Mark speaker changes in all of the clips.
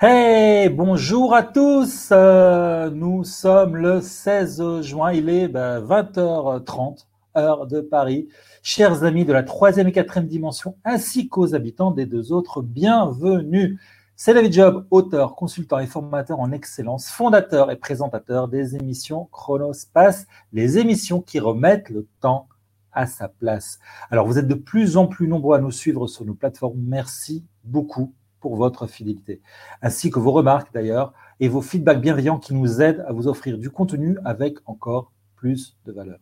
Speaker 1: Hey, bonjour à tous. Euh, nous sommes le 16 juin, il est 20h30, ben, heure de Paris. Chers amis de la troisième et quatrième dimension, ainsi qu'aux habitants des deux autres, bienvenue. C'est David Job, auteur, consultant et formateur en excellence, fondateur et présentateur des émissions Chronospace, les émissions qui remettent le temps à sa place. Alors, vous êtes de plus en plus nombreux à nous suivre sur nos plateformes. Merci beaucoup pour votre fidélité, ainsi que vos remarques d'ailleurs et vos feedbacks bienveillants qui nous aident à vous offrir du contenu avec encore plus de valeur.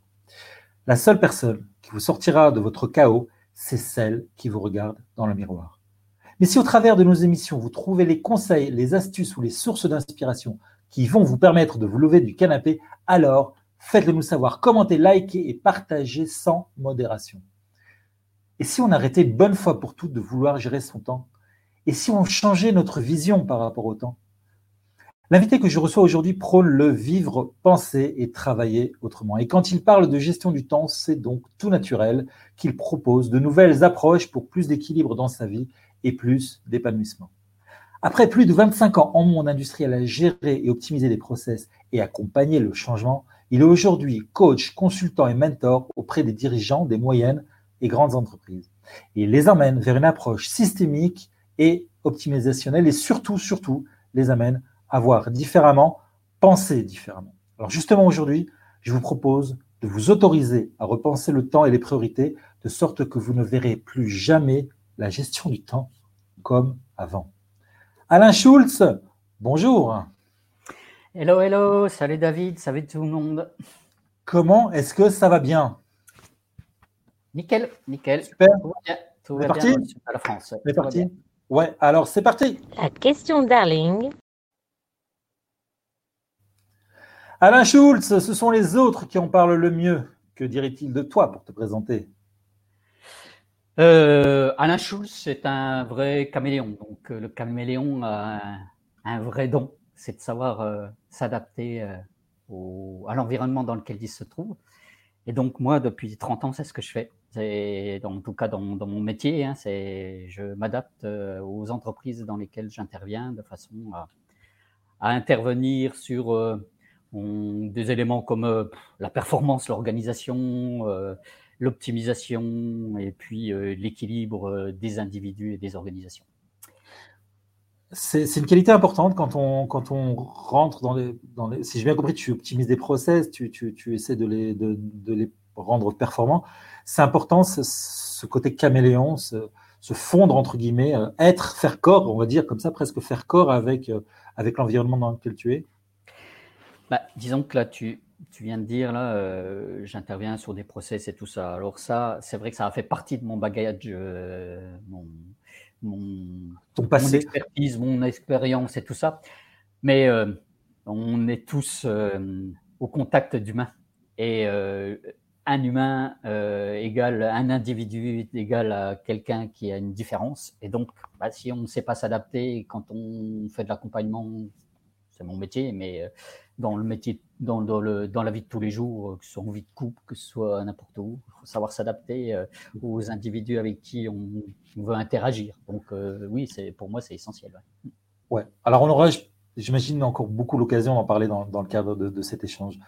Speaker 1: La seule personne qui vous sortira de votre chaos, c'est celle qui vous regarde dans le miroir. Mais si au travers de nos émissions, vous trouvez les conseils, les astuces ou les sources d'inspiration qui vont vous permettre de vous lever du canapé, alors faites-le nous savoir, commentez, likez et partagez sans modération. Et si on arrêtait une bonne fois pour toutes de vouloir gérer son temps et si on changeait notre vision par rapport au temps? L'invité que je reçois aujourd'hui prône le vivre, penser et travailler autrement. Et quand il parle de gestion du temps, c'est donc tout naturel qu'il propose de nouvelles approches pour plus d'équilibre dans sa vie et plus d'épanouissement. Après plus de 25 ans en monde industriel à gérer et optimiser des process et accompagner le changement, il est aujourd'hui coach, consultant et mentor auprès des dirigeants des moyennes et grandes entreprises. il les emmène vers une approche systémique et optimisationnel et surtout, surtout, les amène à voir différemment, penser différemment. Alors justement aujourd'hui, je vous propose de vous autoriser à repenser le temps et les priorités de sorte que vous ne verrez plus jamais la gestion du temps comme avant. Alain Schulz, bonjour.
Speaker 2: Hello, hello, salut David, salut tout le monde.
Speaker 1: Comment est-ce que ça va bien?
Speaker 2: Nickel, nickel.
Speaker 1: Super.
Speaker 2: Tout va bien.
Speaker 1: Tout va bien
Speaker 2: à la France.
Speaker 1: C'est parti? Ouais, alors c'est parti.
Speaker 3: La question Darling.
Speaker 1: Alain Schulz, ce sont les autres qui en parlent le mieux. Que dirait-il de toi pour te présenter?
Speaker 2: Euh, Alain Schulz, c'est un vrai caméléon. Donc euh, le caméléon a un, vrai don, c'est de savoir euh, s'adapter à l'environnement dans lequel il se trouve. Et donc moi, depuis 30 ans, c'est ce que je fais. En tout cas dans, mon métier, hein, c'est je m'adapte euh, aux entreprises dans lesquelles j'interviens de façon à, intervenir sur euh, des éléments comme euh, la performance, l'organisation, l'optimisation et puis l'équilibre des individus et des organisations.
Speaker 1: C'est une qualité importante quand on, quand on rentre dans les. Si j'ai bien compris, tu optimises des process, tu, tu, tu essaies de les rendre performants. C'est important ce, côté caméléon, se, fondre entre guillemets, euh, être, faire corps, on va dire comme ça, presque faire corps avec, euh, avec l'environnement dans lequel tu es.
Speaker 2: Bah, disons que là, tu, tu viens de dire, là, euh, j'interviens sur des process et tout ça. Alors ça, c'est vrai que ça a fait partie de mon bagage, mon, mon,
Speaker 1: Ton passé.
Speaker 2: expertise, mon expérience et tout ça. Mais on est tous au contact d'humains. Et un humain euh, égale un individu égale à quelqu'un qui a une différence. Et donc, bah, si on ne sait pas s'adapter quand on fait de l'accompagnement, c'est mon métier, mais euh, dans le métier, dans, dans, le, dans la vie de tous les jours, que ce soit en vie de couple, que ce soit n'importe où, faut savoir s'adapter euh, aux individus avec qui on, veut interagir. Donc, euh, oui, c'est pour moi, c'est essentiel.
Speaker 1: Ouais. Alors, on aura J'imagine encore beaucoup l'occasion d'en parler dans, le cadre de, cet échange.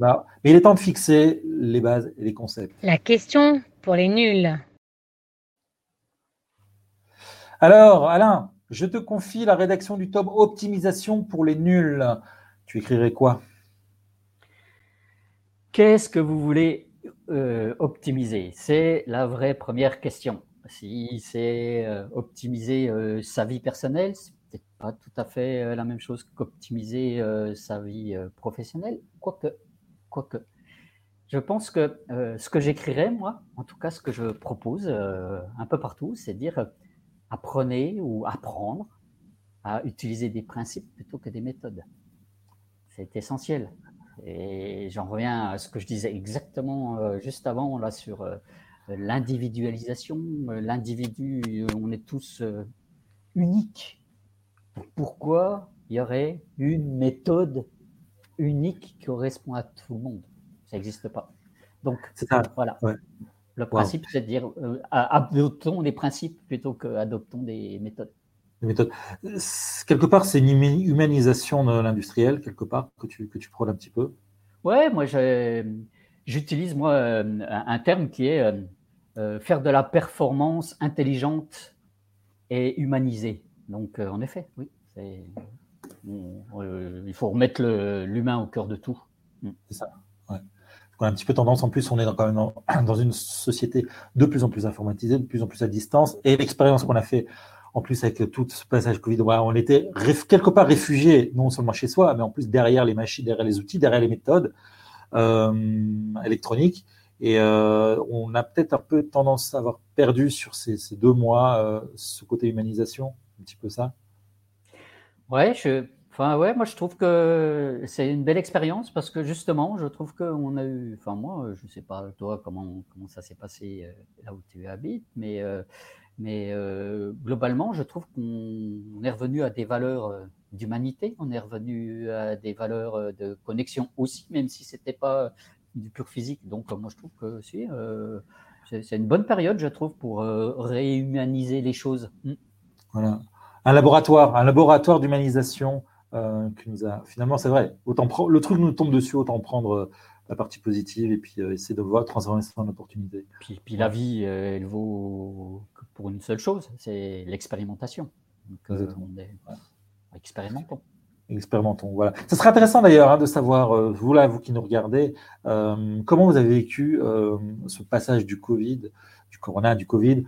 Speaker 1: Bah, mais il est temps de fixer les bases et les concepts.
Speaker 3: La question pour les nuls.
Speaker 1: Alors, Alain, je te confie la rédaction du tome Optimisation pour les nuls. Tu écrirais quoi?
Speaker 2: Qu'est-ce que vous voulez euh, optimiser? C'est la vraie première question. Si c'est euh, optimiser euh, sa vie personnelle, pas tout à fait euh, la même chose qu'optimiser euh, sa vie euh, professionnelle, quoique, quoique. Je pense que ce que j'écrirais, moi, en tout cas ce que je propose un peu partout, c'est dire apprenez ou apprendre à utiliser des principes plutôt que des méthodes. C'est essentiel. Et j'en reviens à ce que je disais exactement juste avant là sur l'individualisation. L'individu, on est tous uniques pourquoi il y aurait une méthode unique qui correspond à tout le monde? Ça n'existe pas. Donc, voilà. Le principe, c'est de dire euh, adoptons des principes plutôt qu'adoptons des méthodes.
Speaker 1: méthodes. Quelque part, c'est une humanisation de l'industriel, quelque part, que tu, que tu prônes un petit peu?
Speaker 2: Ouais, moi, j'utilise moi un terme qui est euh, faire de la performance intelligente et humanisée. Donc, euh, en effet, oui, euh, il faut remettre l'humain au cœur de tout.
Speaker 1: Mm. C'est ça. On a un petit peu tendance, en plus, on est dans, quand même dans, une société de plus en plus informatisée, de plus en plus à distance, et l'expérience qu'on a fait, en plus avec tout ce passage Covid, on était quelque part réfugiés, non seulement chez soi, mais en plus derrière les machines, derrière les outils, derrière les méthodes électroniques. Et euh, on a peut-être un peu tendance à avoir perdu sur ces, deux mois euh, ce côté humanisation, un petit peu ça.
Speaker 2: Ouais, enfin ouais, moi je trouve que c'est une belle expérience parce que justement, je trouve qu'on a eu, enfin moi, je sais pas toi comment comment ça s'est passé euh, là où tu habites, mais mais globalement, je trouve qu'on est revenu à des valeurs d'humanité, on est revenu à des valeurs de connexion aussi, même si c'était pas du pur physique. Donc, moi, je trouve que si, euh, c'est une bonne période, je trouve, pour euh, réhumaniser les choses.
Speaker 1: Voilà. Un laboratoire, un laboratoire d'humanisation euh, qui nous a. Finalement, c'est vrai. Autant le truc nous tombe dessus, autant prendre la partie positive et puis essayer de voir transformer ça en opportunité.
Speaker 2: Puis, puis la vie, elle vaut pour une seule chose, c'est l'expérimentation. Donc, expérimentons
Speaker 1: expérimentons. Voilà. Ce serait intéressant d'ailleurs hein, de savoir, euh, vous là, vous qui nous regardez, euh, comment vous avez vécu euh, ce passage du Covid, du Corona, du Covid,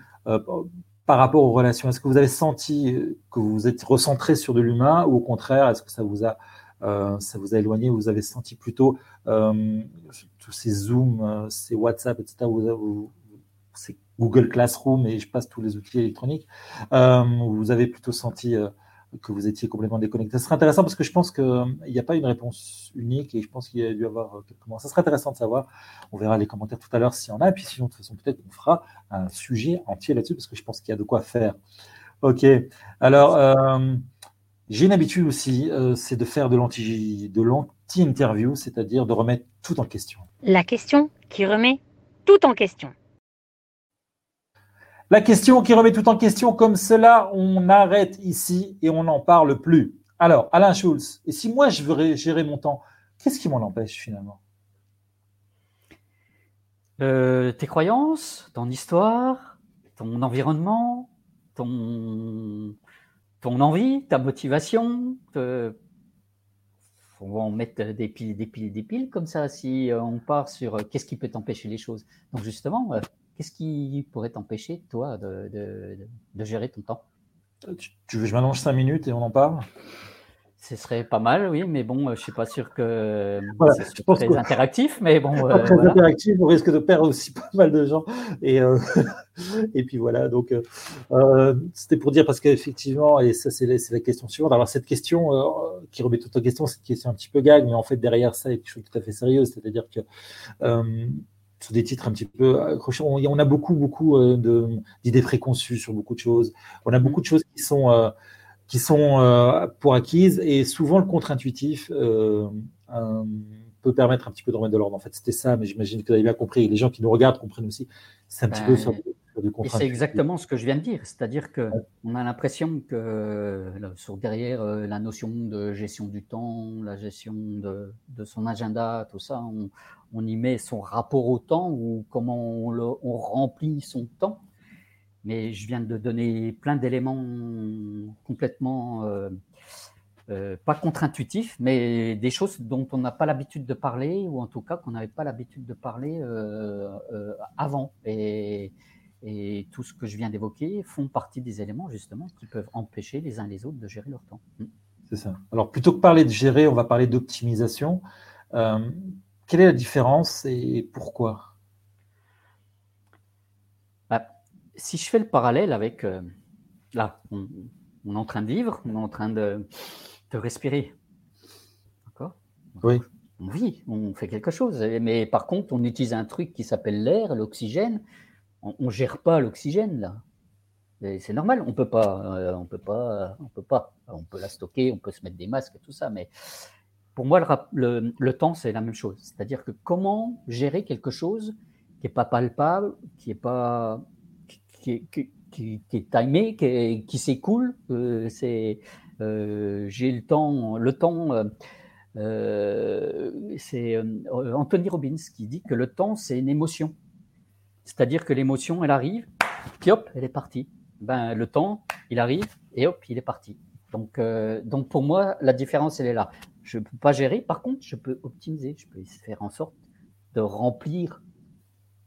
Speaker 1: par rapport aux relations? Est-ce que vous avez senti que vous êtes recentré sur de l'humain ou au contraire, est-ce que ça vous a ça vous a éloigné, vous avez senti plutôt tous ces Zoom, ces WhatsApp, etc. Vous, ces Google Classroom et je passe tous les outils électroniques. vous avez plutôt senti que vous étiez complètement déconnecté. Ce serait intéressant parce que je pense qu'il euh, n'y a pas une réponse unique et je pense qu'il y a dû avoir euh, quelques mois. Ça serait intéressant de savoir. On verra les commentaires tout à l'heure s'il y en a. Et puis sinon, de toute façon, peut-être qu'on fera un sujet entier là-dessus parce que je pense qu'il y a de quoi faire. Ok. Alors, euh, j'ai une habitude aussi, c'est de faire de l'anti-interview, c'est-à-dire de remettre tout en question.
Speaker 3: La question qui remet tout en question.
Speaker 1: La question qui remet tout en question comme cela, on arrête ici et on n'en parle plus. Alors, Alain Schulz, et si moi je veux gérer mon temps, qu'est-ce qui m'en empêche finalement?
Speaker 2: Euh, Tes croyances, ton histoire, ton environnement, ton, ton envie, ta motivation. On va en mettre des piles, des piles, des piles comme ça si on part sur euh, qu'est-ce qui peut t'empêcher les choses? Donc justement, euh, Qu'est-ce qui pourrait t'empêcher, toi, de, gérer ton temps?
Speaker 1: Tu, veux que je m'allonge cinq minutes et on en parle?
Speaker 2: Ce serait pas mal, oui, mais bon, je suis pas sûr que c'est très interactif, mais bon.
Speaker 1: Euh, très interactif, on risque de perdre aussi pas mal de gens. Et, euh, et puis voilà, donc euh, c'était pour dire parce qu'effectivement, et ça c'est la, question suivante. Alors cette question qui remet toute en question, c'est une question un petit peu gag, mais en fait derrière ça, il y a quelque chose de tout à fait sérieux, c'est-à-dire que sur des titres un petit peu accrochants. On a beaucoup, beaucoup euh, d'idées préconçues sur beaucoup de choses. On a beaucoup de choses qui sont, euh, qui sont euh, pour acquises et souvent le contre-intuitif peut permettre un petit peu de remettre de l'ordre. En fait, c'était ça, mais j'imagine que vous avez bien compris. Les gens qui nous regardent comprennent aussi. C'est un petit peu sur,
Speaker 2: c'est exactement ce que je viens de dire. C'est-à-dire qu'on a l'impression que sur derrière la notion de gestion du temps, la gestion de, de son agenda, tout ça, on, on y met son rapport au temps ou comment on, remplit son temps. Mais je viens de donner plein d'éléments complètement euh, euh, pas contre-intuitifs, mais des choses dont on n'a pas l'habitude de parler, ou en tout cas qu'on n'avait pas l'habitude de parler euh, avant. Et, et, tout ce que je viens d'évoquer font partie des éléments justement qui peuvent empêcher les uns les autres de gérer leur temps.
Speaker 1: C'est ça. Alors plutôt que parler de gérer, on va parler d'optimisation. Quelle est la différence et pourquoi?
Speaker 2: Bah, Si je fais le parallèle avec, euh, là, on, est en train de vivre, on est en train de, respirer. D'accord?
Speaker 1: Oui.
Speaker 2: On vit, on fait quelque chose. Mais par contre, on utilise un truc qui s'appelle l'air, l'oxygène. On ne gère pas l'oxygène, là. C'est normal, on peut pas, euh, on peut pas, on peut pas. On peut la stocker, on peut se mettre des masques, tout ça, mais pour moi, le, temps, c'est la même chose. C'est-à-dire que comment gérer quelque chose qui n'est pas palpable, qui n'est pas, qui, qui, est timé, qui, s'écoule. c'est j'ai le temps, le temps. c'est Anthony Robbins qui dit que le temps c'est une émotion, c'est-à-dire que l'émotion elle arrive, puis hop, elle est partie. Ben le temps, il arrive et hop, il est parti. Donc, donc pour moi, la différence elle est là. Je ne peux pas gérer. Par contre, je peux optimiser. Je peux faire en sorte de remplir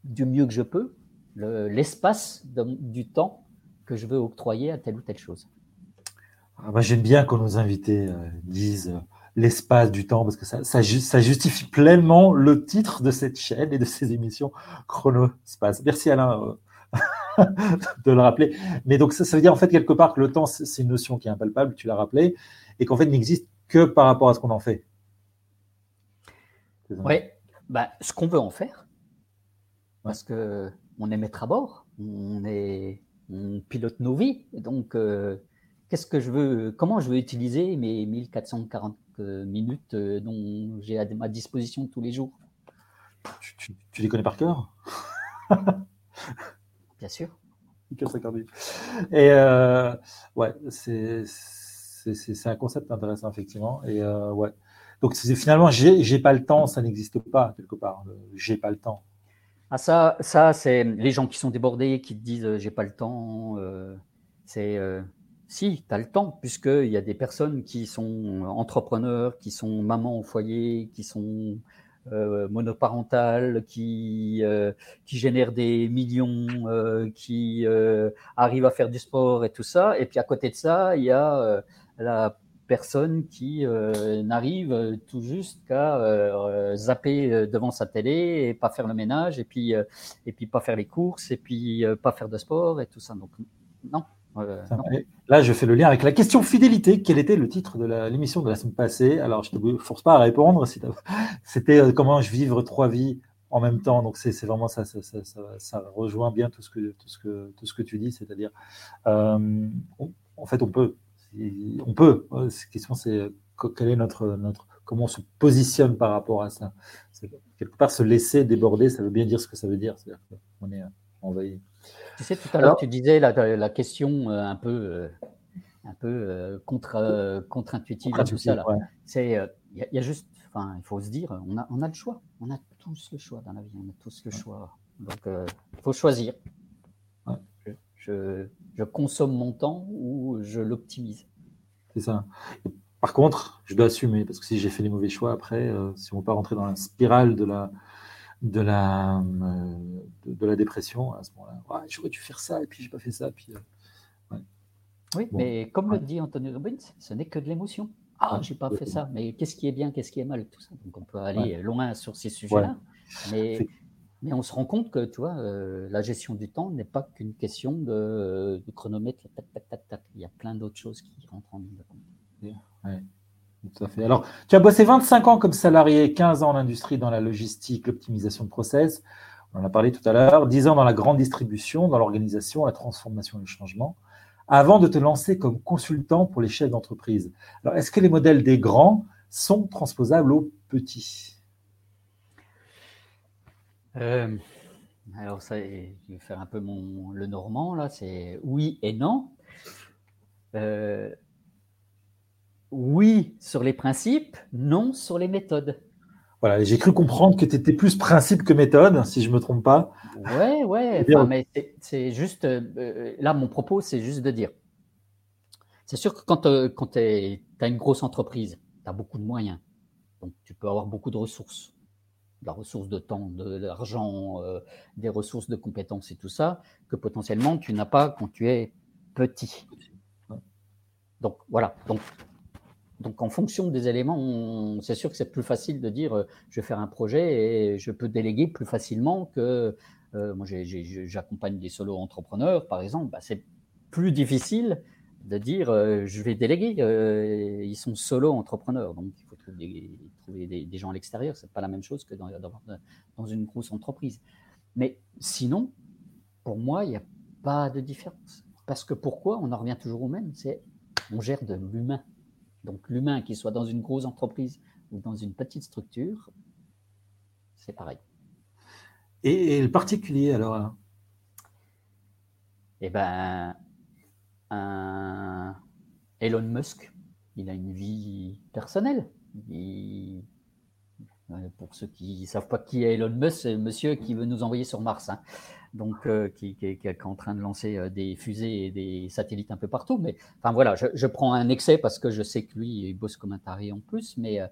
Speaker 2: du mieux que je peux l'espace du temps que je veux octroyer à telle ou telle chose.
Speaker 1: Ah j'aime bien quand nos invités euh, disent euh, l'espace du temps, parce que ça, ça, justifie pleinement le titre de cette chaîne et de ces émissions Chronospace. Merci Alain euh, de le rappeler. Mais donc ça, ça veut dire en fait quelque part que le temps, c'est une notion qui est impalpable, tu l'as rappelé, et qu'en fait n'existe que par rapport à ce qu'on en fait.
Speaker 2: Oui, bah, ce qu'on veut en faire, parce que on est maître à bord, on est on pilote nos vies. Donc, euh, qu'est-ce que je veux, comment je veux utiliser mes 1440 minutes euh, dont j'ai à ma disposition tous les jours
Speaker 1: tu, les connais par cœur?
Speaker 2: Bien sûr.
Speaker 1: Et euh, ouais, c'est un concept intéressant effectivement. Et ouais. Donc finalement, j'ai pas le temps, ça n'existe pas quelque part. J'ai pas le temps.
Speaker 2: Ah ça, ça c'est les gens qui sont débordés, qui te disent euh, j'ai pas le temps. Euh, c'est euh, si, tu as le temps, puisqu'il y a des personnes qui sont entrepreneurs, qui sont mamans au foyer, qui sont monoparentales, qui, qui génèrent des millions, qui arrivent à faire du sport et tout ça. Et puis à côté de ça, il y a la personne qui euh, n'arrive tout juste qu'à euh, zapper euh, devant sa télé et pas faire le ménage et puis et puis pas faire les courses et puis pas faire de sport et tout ça. Donc non.
Speaker 1: Là, je fais le lien avec la question fidélité. Quel était le titre de l'émission de la semaine passée? Alors, je ne te force pas à répondre. C'était comment je vivre trois vies en même temps. Donc, c'est vraiment ça ça, ça ça, rejoint bien tout ce que, tout ce que, tout ce que tu dis. C'est-à-dire, en fait, on peut on peut. La question, c'est quel est notre, notre, comment on se positionne par rapport à ça? Quelque part, se laisser déborder, ça veut bien dire ce que ça veut dire. C'est-à-dire qu'on est envahi.
Speaker 2: Tu sais, tout à l'heure, tu disais la, question euh, un peu, euh, un peu euh, contre, contre-intuitive tout ça. C'est, il y, a juste, enfin, il faut se dire, on a, on a le choix. On a tous le choix dans la vie. On a tous le choix. Donc, il faut choisir. je, je consomme mon temps ou je l'optimise.
Speaker 1: C'est ça. par contre, je dois assumer, parce que si j'ai fait les mauvais choix après, si on ne pas rentrer dans la spirale de la, de la, euh, de, la dépression, à ce moment-là, j'aurais dû faire ça, et puis j'ai pas fait ça. Puis,
Speaker 2: euh, Oui, mais comme le dit Anthony Robbins, ce n'est que de l'émotion. Ah, j'ai pas fait ça, mais qu'est-ce qui est bien, qu'est-ce qui est mal, tout ça. Donc on peut aller loin sur ces sujets-là. Mais mais on se rend compte que, tu vois, euh, la gestion du temps n'est pas qu'une question de, chronomètre, tac, tac, tac, tac. Il y a plein d'autres choses qui rentrent en ligne de compte.
Speaker 1: Tout à fait. Alors, tu as bossé 25 ans comme salarié, 15 ans en industrie, dans la logistique, l'optimisation de process. On en a parlé tout à l'heure. 10 ans dans la grande distribution, dans l'organisation, la transformation et le changement, avant de te lancer comme consultant pour les chefs d'entreprise. Alors, est-ce que les modèles des grands sont transposables aux petits?
Speaker 2: Euh, alors ça, je vais faire un peu mon, le normand là, c'est oui et non. Euh, oui sur les principes, non sur les méthodes.
Speaker 1: Voilà, j'ai cru comprendre que tu étais plus principe que méthode, si je ne me trompe pas.
Speaker 2: Ouais, ouais, mais c'est juste, euh, là mon propos, c'est juste de dire, c'est sûr que quand, quand tu as une grosse entreprise, tu as beaucoup de moyens, donc tu peux avoir beaucoup de ressources la ressource de temps, de l'argent, euh, des ressources de compétences et tout ça, que potentiellement tu n'as pas quand tu es petit. Donc voilà. Donc, donc en fonction des éléments, c'est sûr que c'est plus facile de dire euh, je vais faire un projet et je peux déléguer plus facilement que euh, moi j'accompagne des solo entrepreneurs par exemple. Bah, c'est plus difficile de dire je vais déléguer. ils sont solo entrepreneurs, donc il faut trouver des, gens à l'extérieur. C'est pas la même chose que dans, dans, une grosse entreprise. Mais sinon, pour moi, il n'y a pas de différence. Parce que pourquoi? On en revient toujours au même. C'est on gère de l'humain. Donc l'humain, qu'il soit dans une grosse entreprise ou dans une petite structure, c'est pareil.
Speaker 1: Et, le particulier alors
Speaker 2: eh un Elon Musk, il a une vie personnelle. pour ceux qui ne savent pas qui est Elon Musk, c'est monsieur qui veut nous envoyer sur Mars. Hein. Donc, euh, qui, est en train de lancer euh, des fusées et des satellites un peu partout. Mais enfin voilà, je, prends un excès parce que je sais que lui, il bosse comme un taré en plus. Mais, euh,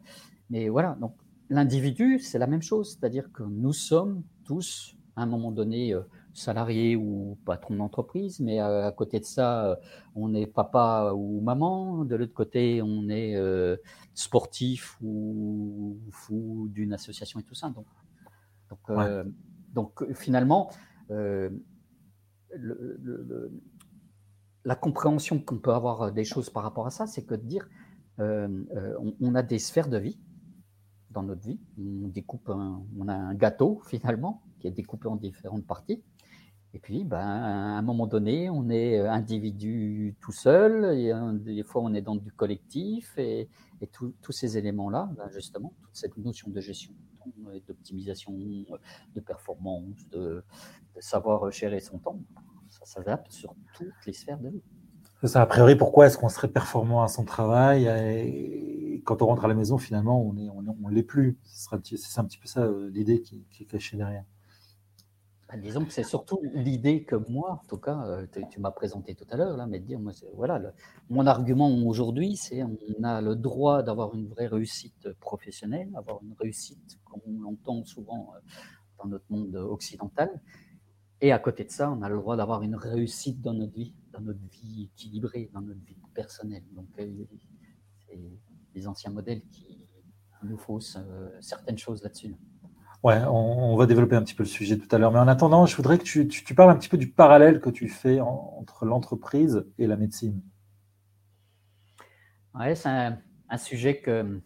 Speaker 2: mais voilà, donc l'individu, c'est la même chose. C'est-à-dire que nous sommes tous, à un moment donné, salarié ou patron d'entreprise, mais à, côté de ça, euh, on est papa ou maman. De l'autre côté, on est euh, sportif ou, fou d'une association et tout ça. Donc, donc, euh, donc finalement, la compréhension qu'on peut avoir des choses par rapport à ça, c'est que de dire, on, a des sphères de vie dans notre vie. On découpe, on a un gâteau finalement qui est découpé en différentes parties. Et puis, ben, à un moment donné, on est euh, individu tout seul, et des fois on est dans du collectif, et, tous ces éléments-là, ben, justement, toute cette notion de gestion, d'optimisation, de performance, de, savoir gérer son temps, ça s'adapte sur toutes les sphères de vie.
Speaker 1: C'est ça, a priori, pourquoi est-ce qu'on serait performant à son travail et quand on rentre à la maison, finalement, on ne on, l'est plus C'est un petit peu ça euh, l'idée qui, qui est cachée derrière.
Speaker 2: Bah, disons que c'est surtout l'idée que moi, en tout cas, euh, tu, m'as présenté tout à l'heure, mais de dire, moi, voilà, mon argument aujourd'hui, c'est on a le droit d'avoir une vraie réussite professionnelle, avoir une réussite comme on l'entend souvent euh, dans notre monde occidental, et à côté de ça, on a le droit d'avoir une réussite dans notre vie, dans notre vie équilibrée, dans notre vie personnelle. Donc, euh, c'est les anciens modèles qui nous faussent certaines choses là-dessus.
Speaker 1: Ouais, on, va développer un petit peu le sujet tout à l'heure. Mais en attendant, je voudrais que tu, parles un petit peu du parallèle que tu fais entre l'entreprise et la médecine.
Speaker 2: Ouais, c'est un, sujet que.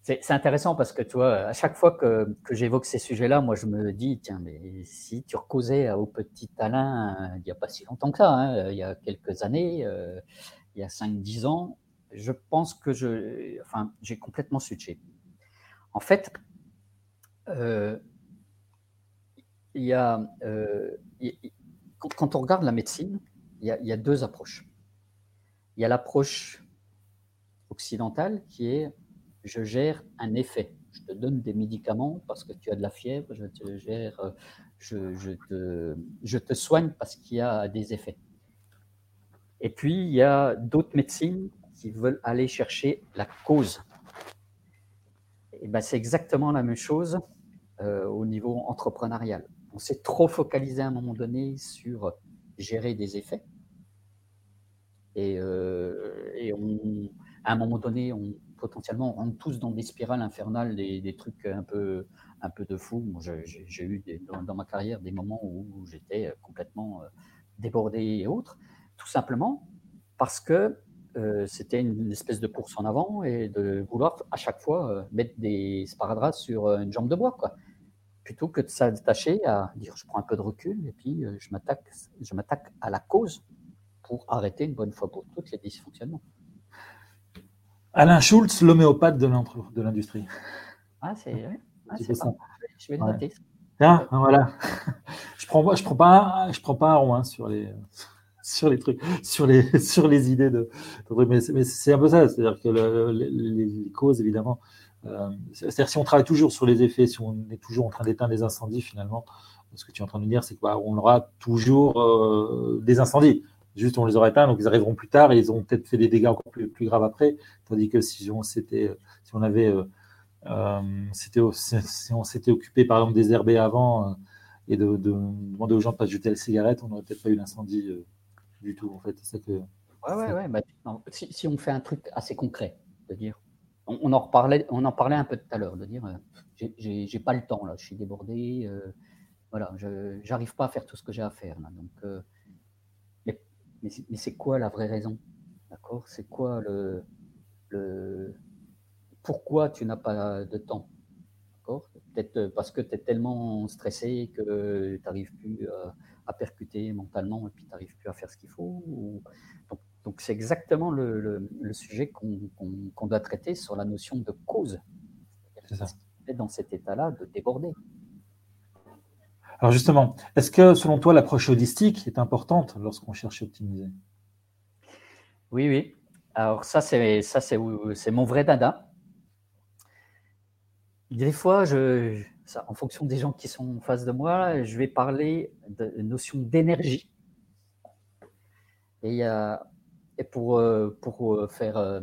Speaker 2: C'est intéressant parce que, tu vois, à chaque fois que, j'évoque ces sujets-là, moi, je me dis, tiens, mais si tu recausais au petit Alain, euh, il n'y a pas si longtemps que ça, hein, il y a quelques années, euh, il y a 5-10 ans, je pense que. Enfin, j'ai complètement switché. En fait, euh, il y a, euh, quand, on regarde la médecine, il y a, deux approches. Il y a l'approche occidentale qui est je gère un effet. Je te donne des médicaments parce que tu as de la fièvre, je te gère, je, te, je te soigne parce qu'il y a des effets. Et puis, il y a d'autres médecines qui veulent aller chercher la cause. Et ben, c'est exactement la même chose euh, au niveau entrepreneurial. On s'est trop focalisé à un moment donné sur gérer des effets. Et, euh, et on, à un moment donné, on, potentiellement, on rentre tous dans des spirales infernales, des, des trucs un peu, un peu de fou. J'ai eu dans, ma carrière des moments où, j'étais complètement euh, débordé et autres, tout simplement parce que c'était une espèce de course en avant et de vouloir à chaque fois mettre des sparadraps sur une jambe de bois. Quoi plutôt que de s'attacher à dire je prends un peu de recul et puis euh, je m'attaque, je m'attaque à la cause pour arrêter une bonne fois pour toutes les dysfonctionnements.
Speaker 1: Alain Schultz, l'homéopathe de l'industrie.
Speaker 2: Ah, c'est ah, ça. Je vais le noter.
Speaker 1: Tiens, voilà. je prends, je prends pas, je prends pas un rond hein, sur les, sur les trucs, sur les, sur les idées de, mais c'est un peu ça, c'est-à-dire que les, causes, évidemment, euh, c'est-à-dire si on travaille toujours sur les effets, si on est toujours en train d'éteindre des incendies, finalement, ce que tu es en train de dire, c'est qu'on aura toujours euh, des incendies. Juste, on les aura éteints, donc ils arriveront plus tard et ils auront peut-être fait des dégâts encore plus, plus graves après. Tandis que si on s'était, si on avait, euh, si on s'était occupé par exemple des herbés avant et de, demander aux gens de ne pas jeter la cigarette, on n'aurait peut-être pas eu l'incendie du tout. En fait,
Speaker 2: c'est que. Ouais, ouais, ouais. Bah, si, si, on fait un truc assez concret, de on, en parlait un peu tout à l'heure, de dire euh, j'ai pas le temps là, je suis débordé, euh, voilà, je pas à faire tout ce que j'ai à faire euh, mais, c'est quoi la vraie raison D'accord? C'est quoi le, le pourquoi tu n'as pas de temps Peut-être parce que tu es tellement stressé que tu n'arrives plus à, percuter mentalement et puis tu n'arrives plus à faire ce qu'il faut. C'est exactement le, sujet qu'on doit traiter sur la notion de cause. C'est dans cet état-là de déborder.
Speaker 1: Alors justement, est-ce que selon toi l'approche holistique est importante lorsqu'on cherche à optimiser?
Speaker 2: Oui, oui. Alors ça, c'est ça, c'est mon vrai dada. Des fois, je, en fonction des gens qui sont en face de moi, je vais parler de notion d'énergie. Et, y a, et pour, euh, pour faire euh,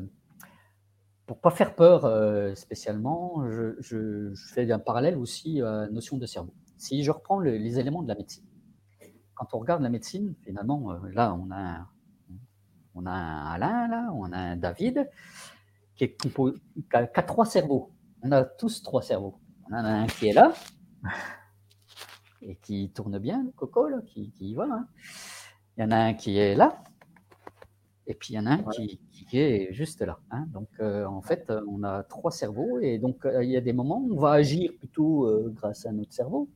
Speaker 2: pour pas faire peur euh, spécialement, je, je, fais un parallèle aussi à la notion de cerveau. Si je reprends les éléments de la médecine, quand on regarde la médecine, finalement, là, on a on a un Alain, là, on a un David, qui, a, trois cerveaux. On a tous trois cerveaux. On en a un qui est là, et qui tourne bien, le coco, là, qui, y va. Hein. Il y en a un qui est là, et puis il y en a un qui, est juste là. Hein. Donc, euh, en fait, on a trois cerveaux, et donc euh, il y a des moments où on va agir plutôt euh, grâce à notre cerveau.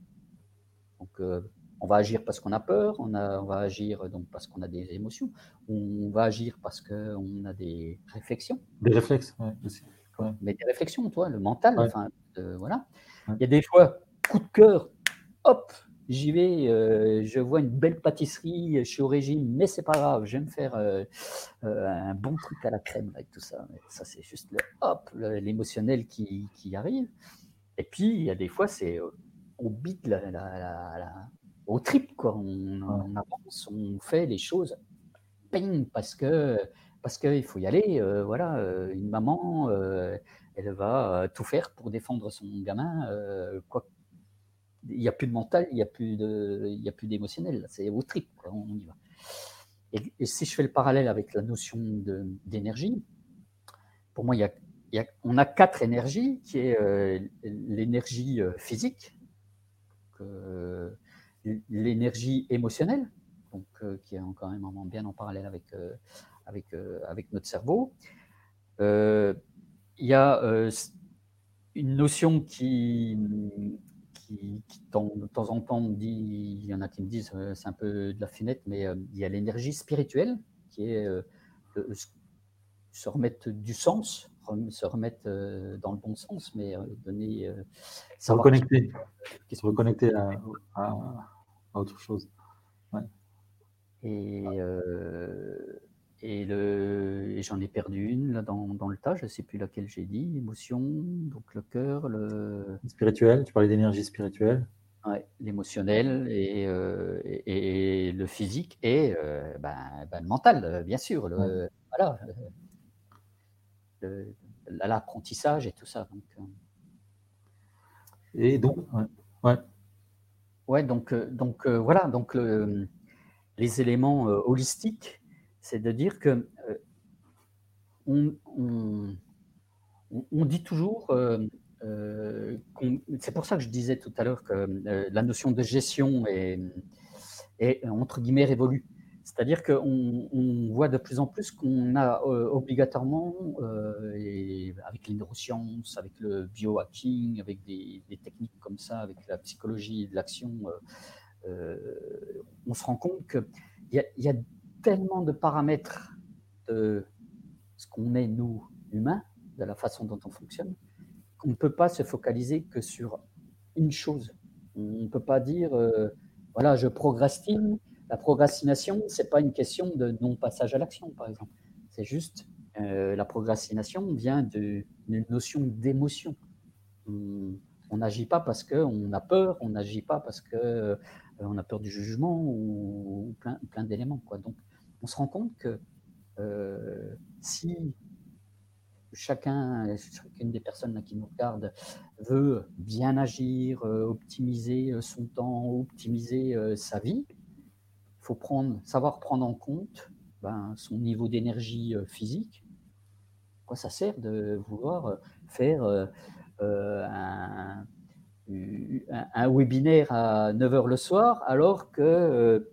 Speaker 2: Donc, on va agir parce qu'on a peur, on, va agir donc parce qu'on a des émotions, on va agir parce qu'on a des réflexions.
Speaker 1: Des réflexes, oui, aussi.
Speaker 2: Mais des réflexions, toi, le mental, enfin, voilà. Il y a des fois, coup de cœur, hop, j'y vais, euh, je vois une belle pâtisserie, je suis au régime, mais c'est pas grave, je vais me faire euh, euh, un bon truc à la crème avec tout ça. Ça, c'est juste le hop, l'émotionnel qui, qui, arrive. Et puis, il y a des fois, c'est on bite la, la, au trip, quoi. On, avance, on fait les choses, ping, parce que parce qu'il faut y aller. Euh, voilà, euh, une maman, euh, elle va tout faire pour défendre son gamin. quoi, il n'y a plus de mental, il n'y a plus d'émotionnel. C'est au trip, on y va. Et, si je fais le parallèle avec la notion d'énergie, pour moi, y a, y a, on a quatre énergies, qui est l'énergie physique, l'énergie émotionnelle, donc, euh, qui est quand même bien en parallèle avec, euh, avec, euh, avec notre cerveau. Il y a une notion qui, qui, qui de temps en temps, dit, il y en a qui me disent c'est un peu de la finette, mais il y a l'énergie spirituelle qui est se remettre du sens, se remettre dans le bon sens, mais donner.
Speaker 1: se reconnecter, se reconnecter à, autre chose.
Speaker 2: Et, euh, et, le, j'en ai perdu une là dans, dans le tas, je ne sais plus laquelle j'ai dit, émotion, donc le cœur, le...
Speaker 1: Spirituel, tu parlais d'énergie spirituelle.
Speaker 2: Ouais, l'émotionnel et, euh, et, le physique et euh, ben, ben, le mental, bien sûr. Le, Voilà. L'apprentissage et tout ça. Donc,
Speaker 1: et donc, ouais.
Speaker 2: Ouais, donc, euh, donc euh, voilà, donc les éléments euh, holistiques, c'est de dire que on, on, dit toujours, c'est pour ça que je disais tout à l'heure que la notion de gestion est, est entre guillemets révolue. C'est-à-dire qu'on voit de plus en plus qu'on a euh, obligatoirement, euh, avec les neurosciences, avec le biohacking, avec des, techniques comme ça, avec la psychologie de l'action, euh, on se rend compte qu'il y, y, a tellement de paramètres de ce qu'on est, nous, humains, de la façon dont on fonctionne, qu'on ne peut pas se focaliser que sur une chose. On ne peut pas dire, voilà, je procrastine, la procrastination, ce n'est pas une question de non-passage à l'action, par exemple. C'est juste, euh, la procrastination vient d'une notion d'émotion. On n'agit pas parce qu'on a peur, on n'agit pas parce qu'on euh, a peur du jugement ou, plein, plein d'éléments. Donc, on se rend compte que euh, si chacun, chacune des personnes qui nous regardent veut bien agir, optimiser son temps, optimiser sa vie, faut prendre, savoir prendre en compte ben, son niveau d'énergie euh, physique. Quoi ça sert de vouloir euh, faire euh, un, un, webinaire à 9h le soir alors que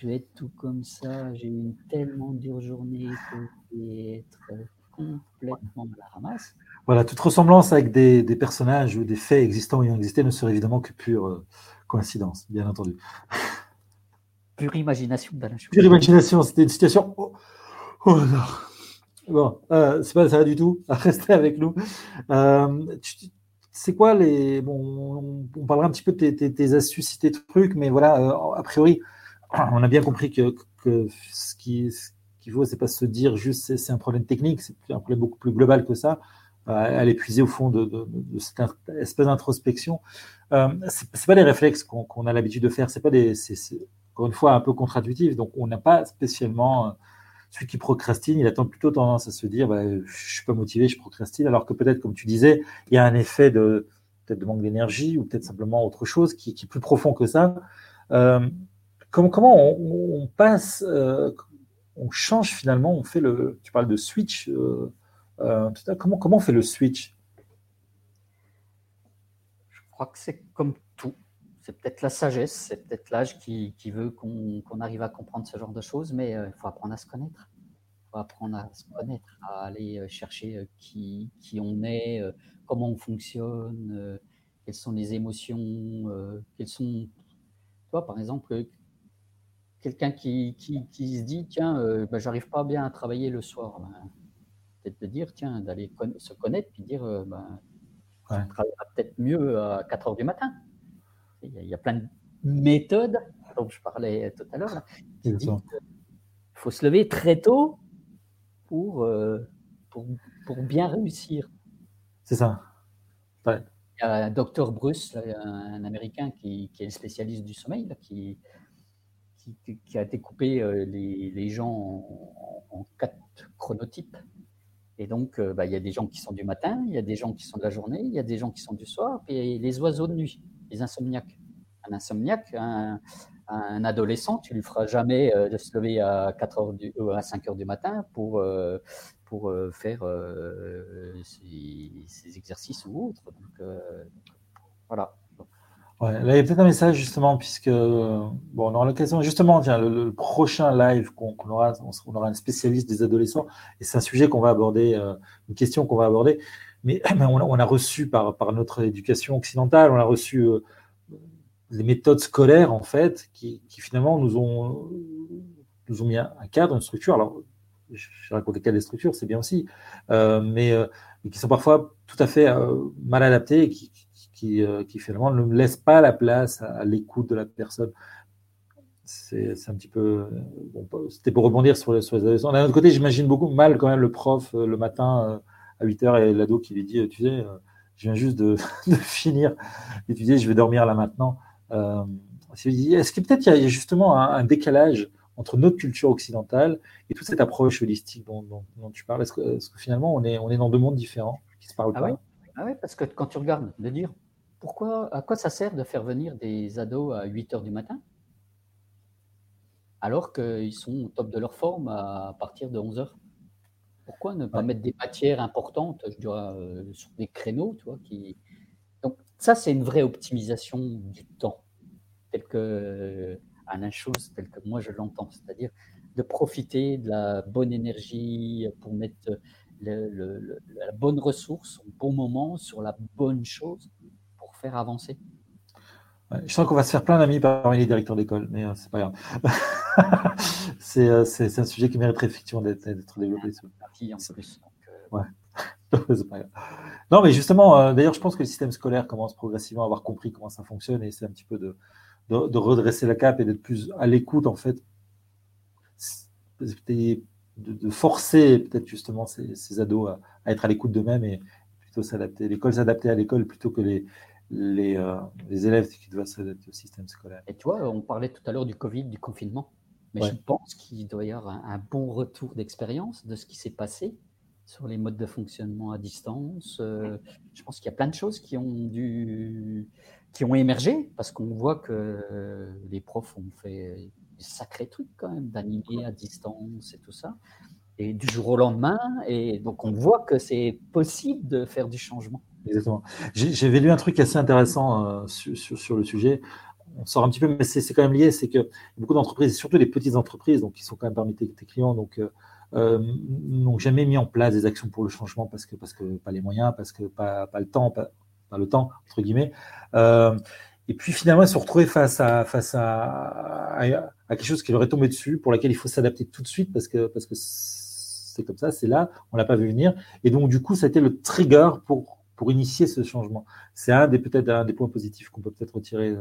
Speaker 2: je vais être tout comme ça, j'ai une tellement dure journée que je vais être complètement à la ramasse.
Speaker 1: Voilà, toute ressemblance avec des, des, personnages ou des faits existants ou ayant existé ne serait évidemment que pure coïncidence, bien entendu.
Speaker 2: Pure imagination d'Alain
Speaker 1: Pure imagination, c'était une situation. Oh, oh non. Bon, euh, c'est pas ça du tout. Restez avec nous. Euh, c'est quoi les. Bon, on parlera un petit peu de tes, astuces et tes trucs, mais voilà, euh, a priori, on a bien compris que, ce qui, qu'il faut, c'est pas se dire juste c'est un problème technique, c'est un problème beaucoup plus global que ça. Euh, à l'épuiser au fond de, cette espèce d'introspection. Euh, c'est pas des réflexes qu'on a l'habitude de faire, c'est pas des, encore une fois un peu contre-intuitif. Donc on n'a pas spécialement celui qui procrastine, il a plutôt tendance à se dire bah, je suis pas motivé, je procrastine, alors que peut-être, comme tu disais, il y a un effet de peut-être de manque d'énergie ou peut-être simplement autre chose qui, qui, est plus profond que ça. Euh, comment, comment on, passe, euh, on change finalement, on fait le. Tu parles de switch. Euh, euh comment, comment on fait le switch?
Speaker 2: Je crois que c'est comme tout c'est peut-être la sagesse, c'est peut-être l'âge qui, veut qu'on arrive à comprendre ce genre de choses, mais il faut apprendre à se connaître. Il faut apprendre à se connaître, à aller chercher qui, qui on est, comment on fonctionne, quelles sont les émotions, quelles sont. Toi, par exemple, quelqu'un qui, qui, se dit tiens, ben, j'arrive pas bien à travailler le soir. Ben, peut-être de dire tiens, d'aller se connaître puis dire ben, ouais. travaillera peut-être mieux à 4 heures du matin. Il y, a, plein de méthodes dont je parlais tout à l'heure, qui disent qu'il faut se lever très tôt pour, euh, pour, pour, bien réussir.
Speaker 1: C'est ça.
Speaker 2: Il y a un docteur Bruce, un, Américain qui, qui, est le spécialiste du sommeil, qui, qui, a découpé euh, les, les gens en, quatre chronotypes. Et donc, euh, bah, il y a des gens qui sont du matin, il y a des gens qui sont de la journée, il y a des gens qui sont du soir, et les oiseaux de nuit les insomniaques. Un insomniaque, un, adolescent, tu lui feras jamais euh, de se lever à 4 heures du, à 5 heures du matin pour, pour faire ses, exercices ou autres. Donc, voilà.
Speaker 1: Ouais, là, il y a peut-être un message justement, puisque bon, on aura l'occasion, justement, tiens, le, prochain live qu'on aura, on, aura un spécialiste des adolescents, et c'est un sujet qu'on va aborder, une question qu'on va aborder. Mais, on, a reçu par, notre éducation occidentale, on a reçu euh, les méthodes scolaires, en fait, qui, finalement nous ont, nous ont mis un, cadre, une structure. Alors, je raconte le cas des structures, c'est bien aussi, euh, mais, euh, qui sont parfois tout à fait mal adaptées et qui, qui, qui, finalement ne laissent pas la place à, l'écoute de la personne. C'est un petit peu. C'était pour rebondir sur, les, sur les adolescents. D'un autre côté, j'imagine beaucoup mal quand même le prof le matin à 8 heures et l'ado qui lui dit, tu sais, euh, je viens juste de, finir d'étudier, je vais dormir là maintenant. Euh, est-ce que peut-être il y a justement un, décalage entre notre culture occidentale et toute cette approche holistique dont, tu parles? Est-ce que, finalement on est, on est dans deux mondes différents qui se parlent
Speaker 2: ah
Speaker 1: pas?
Speaker 2: ah oui, parce que quand tu regardes, de dire pourquoi, à quoi ça sert de faire venir des ados à 8 heures du matin alors qu'ils sont au top de leur forme à partir de 11 heures? Pourquoi ne pas mettre des matières importantes, je dirais, euh, sur des créneaux, tu vois, qui... Donc, ça, c'est une vraie optimisation du temps, tel que euh, Alain Chose, tel que moi je l'entends, c'est-à-dire de profiter de la bonne énergie pour mettre la bonne ressource au bon moment sur la bonne chose faire avancer
Speaker 1: je sens qu'on va se faire plein d'amis parmi les directeurs d'école, mais euh, c'est pas grave. Euh, c'est un sujet qui mériterait effectivement d'être développé. Euh, non, mais justement, d'ailleurs, je pense que le système scolaire commence progressivement à avoir compris comment ça fonctionne et c'est un petit peu de, de, redresser la cape et d'être plus à l'écoute, en fait, de, de forcer peut-être justement ces, ces ados à, à, être à l'écoute d'eux-mêmes et plutôt s'adapter. L'école s'adapter à l'école plutôt que les, les, euh, les élèves qui doivent s'adapter au système scolaire.
Speaker 2: Et tu vois, on parlait tout à l'heure du Covid, du confinement, mais je pense qu'il doit y avoir un, bon retour d'expérience de ce qui s'est passé sur les modes de fonctionnement à distance. Euh, je pense qu'il y a plein de choses qui ont dû, qui ont émergé parce qu'on voit que les profs ont fait des sacrés trucs quand même d'animer à distance et tout ça. Et du jour au lendemain, et donc on voit que c'est possible de faire du changement.
Speaker 1: Exactement. J'avais lu un truc assez intéressant euh, sur, le sujet. On sort un petit peu, mais c'est quand même lié. C'est que beaucoup d'entreprises, surtout les petites entreprises, donc qui sont quand même parmi tes, clients, donc euh, euh, n'ont jamais mis en place des actions pour le changement parce que parce que pas les moyens, parce que pas, pas le temps, pas, le temps entre guillemets. et puis finalement, ils se sont face à face à, à, quelque chose qui leur est tombé dessus, pour laquelle il faut s'adapter tout de suite parce que parce que c'est comme ça, c'est là, on l'a pas vu venir. Et donc du coup, ça a été le trigger pour pour initier ce changement. C'est un des peut-être un des points positifs qu'on peut peut-être retirer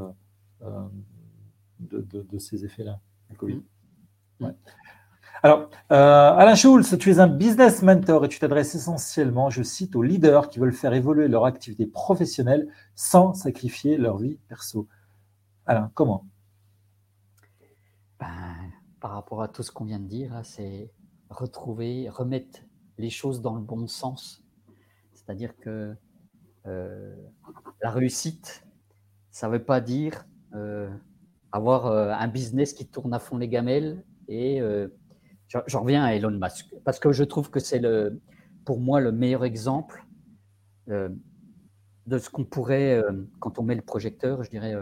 Speaker 1: de, ces effets-là, Covid. Mmh. Alors, Alain Schulz, tu es un business mentor et tu t'adresses essentiellement, je cite, aux leaders qui veulent faire évoluer leur activité professionnelle sans sacrifier leur vie perso. Alain, comment?
Speaker 2: Ben, Par rapport à tout ce qu'on vient de dire, c'est retrouver, remettre les choses dans le bon sens. C'est-à-dire que euh, la réussite, ça ne veut pas dire euh, avoir euh, un business qui tourne à fond les gamelles. Et j'en reviens à Elon Musk, parce que je trouve que c'est le, pour moi le meilleur exemple de ce qu'on pourrait, quand on met le projecteur, je dirais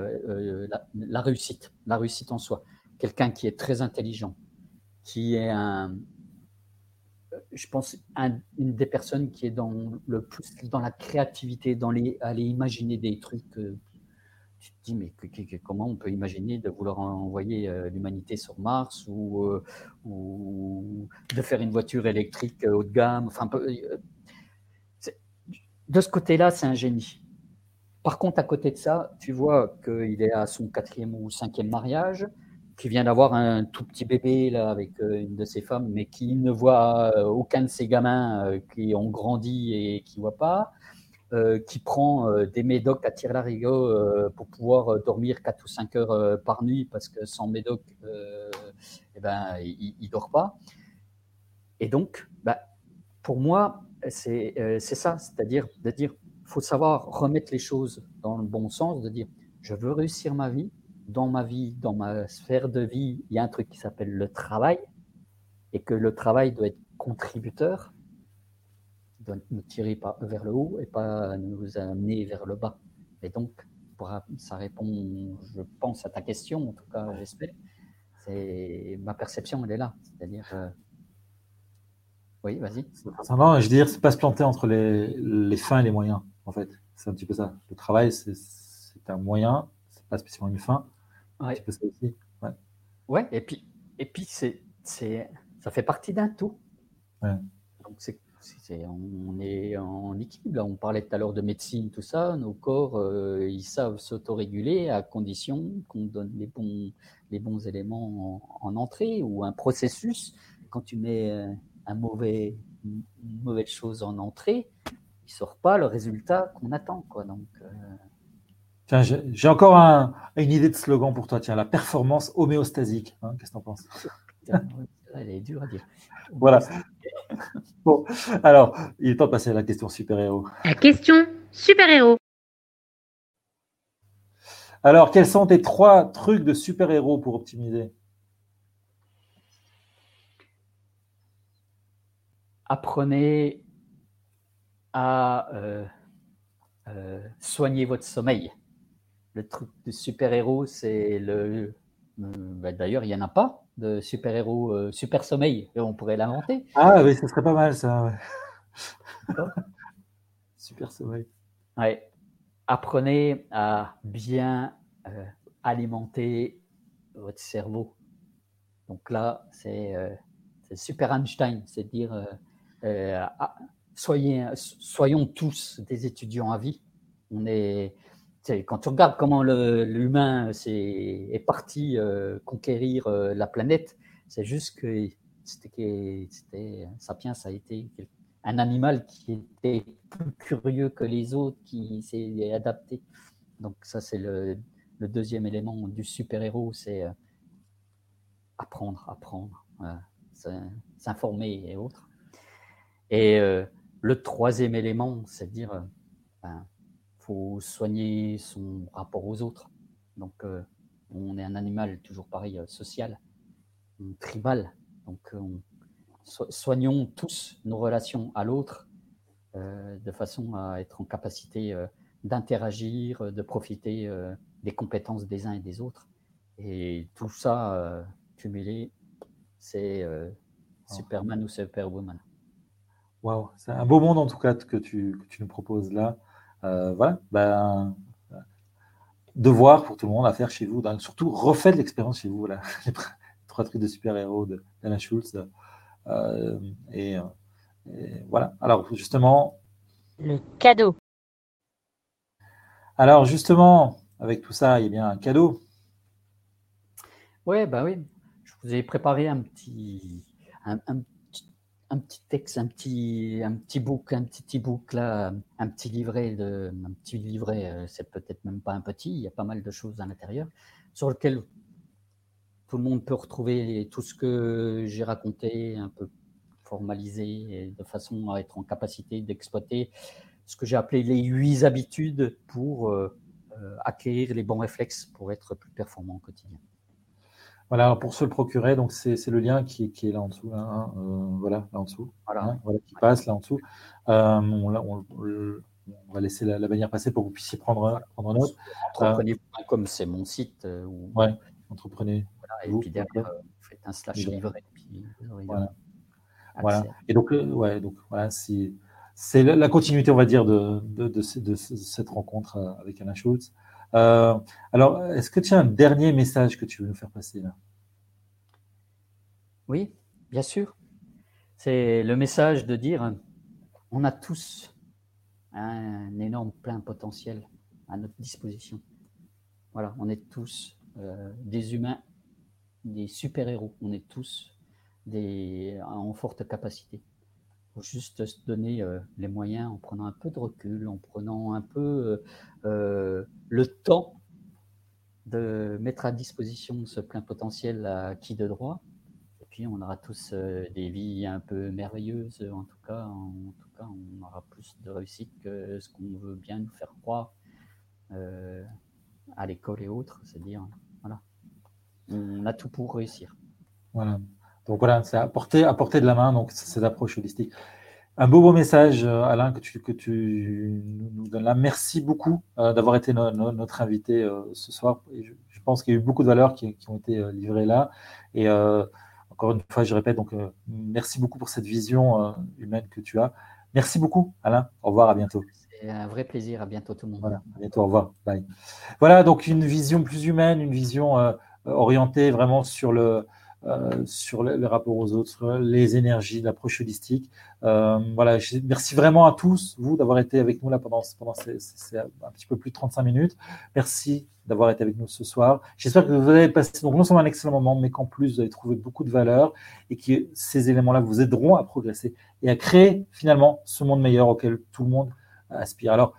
Speaker 2: la, réussite, la réussite en soi. Quelqu'un qui est très intelligent, qui est un, je pense, une des personnes qui est dans le plus dans la créativité, dans les aller imaginer des trucs. Euh, tu te dis, mais comment on peut imaginer de vouloir envoyer euh, l'humanité sur Mars ou, euh, ou de faire une voiture électrique haut de gamme Enfin, de ce côté-là, c'est un génie. Par contre, à côté de ça, tu vois qu'il est à son quatrième ou cinquième mariage qui vient d'avoir un tout petit bébé là avec euh, une de ses femmes, mais qui ne voit euh, aucun de ses gamins euh, qui ont grandi et qui ne voit pas, qui prend des médocs à la larigot pour pouvoir dormir 4 ou 5 heures par nuit parce que sans médoc, eh ben, il ne dort pas. Et donc, bah, pour moi, c'est ça, c'est-à-dire de dire, faut savoir remettre les choses dans le bon sens, de dire, je veux réussir ma vie, dans ma vie, dans ma sphère de vie, il y a un truc qui s'appelle le travail, et que le travail doit être contributeur, doit nous tirer vers le haut et pas nous amener vers le bas. Et donc, ça répond, je pense, à ta question, en tout cas, j'espère. C'est ma perception, elle est là. C'est-à-dire, euh, oui, vas-y.
Speaker 1: Je veux dire, c'est pas se planter entre les, les fins et les moyens, en fait. C'est un petit peu ça. Le travail, c'est un moyen, c'est pas spécialement une fin.
Speaker 2: Ouais. Ouais. et puis, et puis c'est, c'est, ça fait partie d'un tout. Donc c'est, on est en équilibre. On parlait tout à l'heure de médecine, tout ça. Nos corps, euh, ils savent s'autoréguler à condition qu'on donne les bons, les bons éléments en, entrée ou un processus. Quand tu mets euh, un mauvais, une mauvaise chose en entrée, il sort pas le résultat qu'on attend. Quoi. Donc, euh,
Speaker 1: Tiens, j'ai encore une idée de slogan pour toi. Tiens, la performance homéostasique. Hein, qu'est-ce que tu en penses?
Speaker 2: Elle est dure à dire.
Speaker 1: Voilà. Bon, alors, il est temps de passer à la question super-héros.
Speaker 3: La question super-héros.
Speaker 1: Alors, quels sont tes trois trucs de super-héros pour optimiser?
Speaker 2: Apprenez à euh, euh, soigner votre sommeil le truc de super-héros, c'est le. Euh, bah, d'ailleurs, il n'y en a pas de super-héros euh, super sommeil. Et on pourrait l'inventer.
Speaker 1: Ah oui, ce serait pas mal ça. super sommeil.
Speaker 2: Ouais. Apprenez à bien euh, alimenter votre cerveau. Donc là, c'est super Einstein, c'est dire ah, soyez, soyons tous des étudiants à vie. On est, quand tu regardes comment l'humain est, parti euh, conquérir euh, la planète, c'est juste que c'était Sapiens a été un animal qui était plus curieux que les autres, qui s'est adapté. Donc ça, c'est le, deuxième élément du super-héros, c'est euh, apprendre, apprendre, s'informer et autres. Et le troisième élément, c'est dire, ben, faut soigner son rapport aux autres. Donc, euh, on est un animal toujours pareil, euh, social, tribal. Donc, euh, soignons tous nos relations à l'autre de façon à être en capacité d'interagir, de profiter des compétences des uns et des autres. Et tout ça cumulé, c'est Superman ou Superwoman.
Speaker 1: Waouh, c'est un beau monde en tout cas que tu, que tu nous proposes là. Euh, voilà, ben, devoir pour tout le monde à faire chez vous. surtout, refaites l'expérience chez vous. Voilà. Les trois trucs de super-héros d'Alain Schulz. Euh, et, et, voilà. Alors, justement.
Speaker 3: Le cadeau.
Speaker 1: Alors justement, avec tout ça, il y a bien un cadeau.
Speaker 2: Ouais, bah oui. Je vous ai préparé un petit, un, un petit texte, un petit, un petit book, un petit e-book là, un petit livret de, un petit livret, euh, c'est peut-être même pas un petit, il y a pas mal de choses à l'intérieur, sur lequel tout le monde peut retrouver tout ce que j'ai raconté, un peu formalisé, de façon à être en capacité d'exploiter ce que j'ai appelé les huit habitudes pour euh, euh, acquérir les bons réflexes pour être plus performant au quotidien.
Speaker 1: Voilà, pour se le procurer, donc c'est le lien qui, qui, est là en dessous, là, hein, euh, voilà, là en dessous, voilà, hein, voilà qui passe là en dessous. Euh, on, on, va laisser la, bannière passer pour que vous puissiez prendre, prendre note.
Speaker 2: Entreprenez comme c'est mon site. Euh,
Speaker 1: où, ouais, entreprenez.
Speaker 2: Voilà, et puis derrière, vous faites un slash livret.
Speaker 1: voilà. voilà. Et donc, ouais, donc voilà, c'est la, continuité, on va dire, de, de, de, de cette rencontre avec Alain Schultz. Euh, alors, est-ce que tu as un dernier message que tu veux nous faire passer là?
Speaker 2: Oui, bien sûr. C'est le message de dire on a tous un énorme plein potentiel à notre disposition. Voilà, on est tous euh, des humains, des super-héros. On est tous des, en forte capacité faut juste se donner euh, les moyens en prenant un peu de recul, en prenant un peu euh, euh, le temps de mettre à disposition ce plein potentiel à qui de droit. Et puis on aura tous des vies un peu merveilleuses. En tout cas, en, tout cas, on aura plus de réussite que ce qu'on veut bien nous faire croire à l'école et autres. C'est-à-dire, voilà, on a tout pour réussir.
Speaker 1: Voilà. Donc voilà, c'est à portée de la main, donc cette approche holistique. Un beau beau message, euh, Alain, que tu, que tu nous donnes là. Merci beaucoup euh, d'avoir été notre invité euh, ce soir. je, pense qu'il y a eu beaucoup de valeurs qui, ont été livrées là. Et encore une fois, je répète, donc merci beaucoup pour cette vision humaine que tu as. Merci beaucoup, Alain. Au revoir, à bientôt.
Speaker 2: C'est un vrai plaisir. À bientôt, tout le monde.
Speaker 1: Voilà, à bientôt. Au revoir. Bye. Voilà, donc une vision plus humaine, une vision orientée vraiment sur le, euh, sur le, rapport aux autres, les énergies, l'approche holistique. Euh, voilà, merci vraiment à tous, vous, d'avoir été avec nous là pendant, pendant ces, un petit peu plus de 35 minutes. Merci d'avoir été avec nous ce soir. J'espère que vous avez passé donc non seulement un excellent moment, mais qu'en plus vous avez trouvé beaucoup de valeur et que ces éléments-là vous aideront à progresser et à créer finalement ce monde meilleur auquel tout le monde aspire. Alors,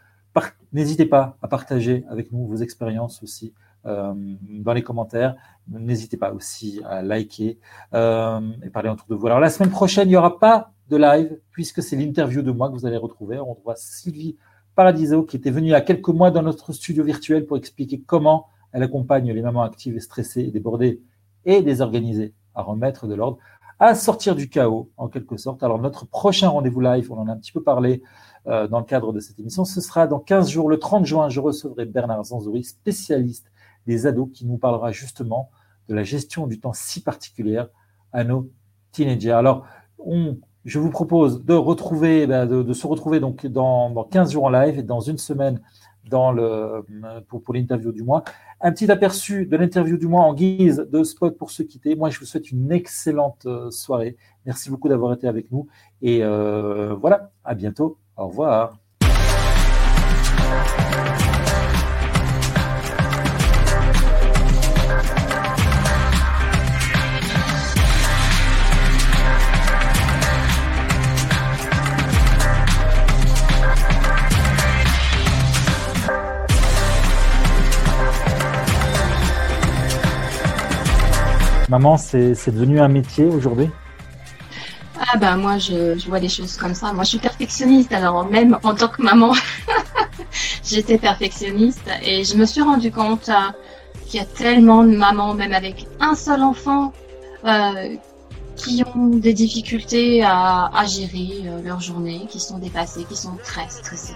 Speaker 1: n'hésitez pas à partager avec nous vos expériences aussi euh, dans les commentaires. N'hésitez pas aussi à liker euh, et parler autour de vous. Alors la semaine prochaine, il n'y aura pas de live puisque c'est l'interview de moi que vous allez retrouver. On voit Sylvie Paradiso qui était venue il y a quelques mois dans notre studio virtuel pour expliquer comment elle accompagne les mamans actives et stressées et débordées et désorganisées à remettre de l'ordre, à sortir du chaos en quelque sorte. Alors notre prochain rendez-vous live, on en a un petit peu parlé euh, dans le cadre de cette émission, ce sera dans 15 jours, le 30 juin, je recevrai Bernard Zanzouri, spécialiste des ados qui nous parlera justement de la gestion du temps si particulière à nos teenagers. Alors, je vous propose de retrouver, ben, de, se retrouver donc dans, dans, 15 jours en live et dans une semaine pour l'interview du mois. Un petit aperçu de l'interview du mois en guise de spot pour se quitter. Moi, je vous souhaite une excellente euh, soirée. Merci beaucoup d'avoir été avec nous. Et euh, voilà, à bientôt. Au revoir. Maman, c'est devenu un métier aujourd'hui?
Speaker 4: Ah ben moi, je, vois des choses comme ça. Moi, je suis perfectionniste, alors même en tant que maman, j'étais perfectionniste et je me suis rendu compte euh, qu'il y a tellement de mamans, même avec un seul enfant, euh, qui ont des difficultés à, gérer euh, leur journée, qui sont dépassées, qui sont très stressées.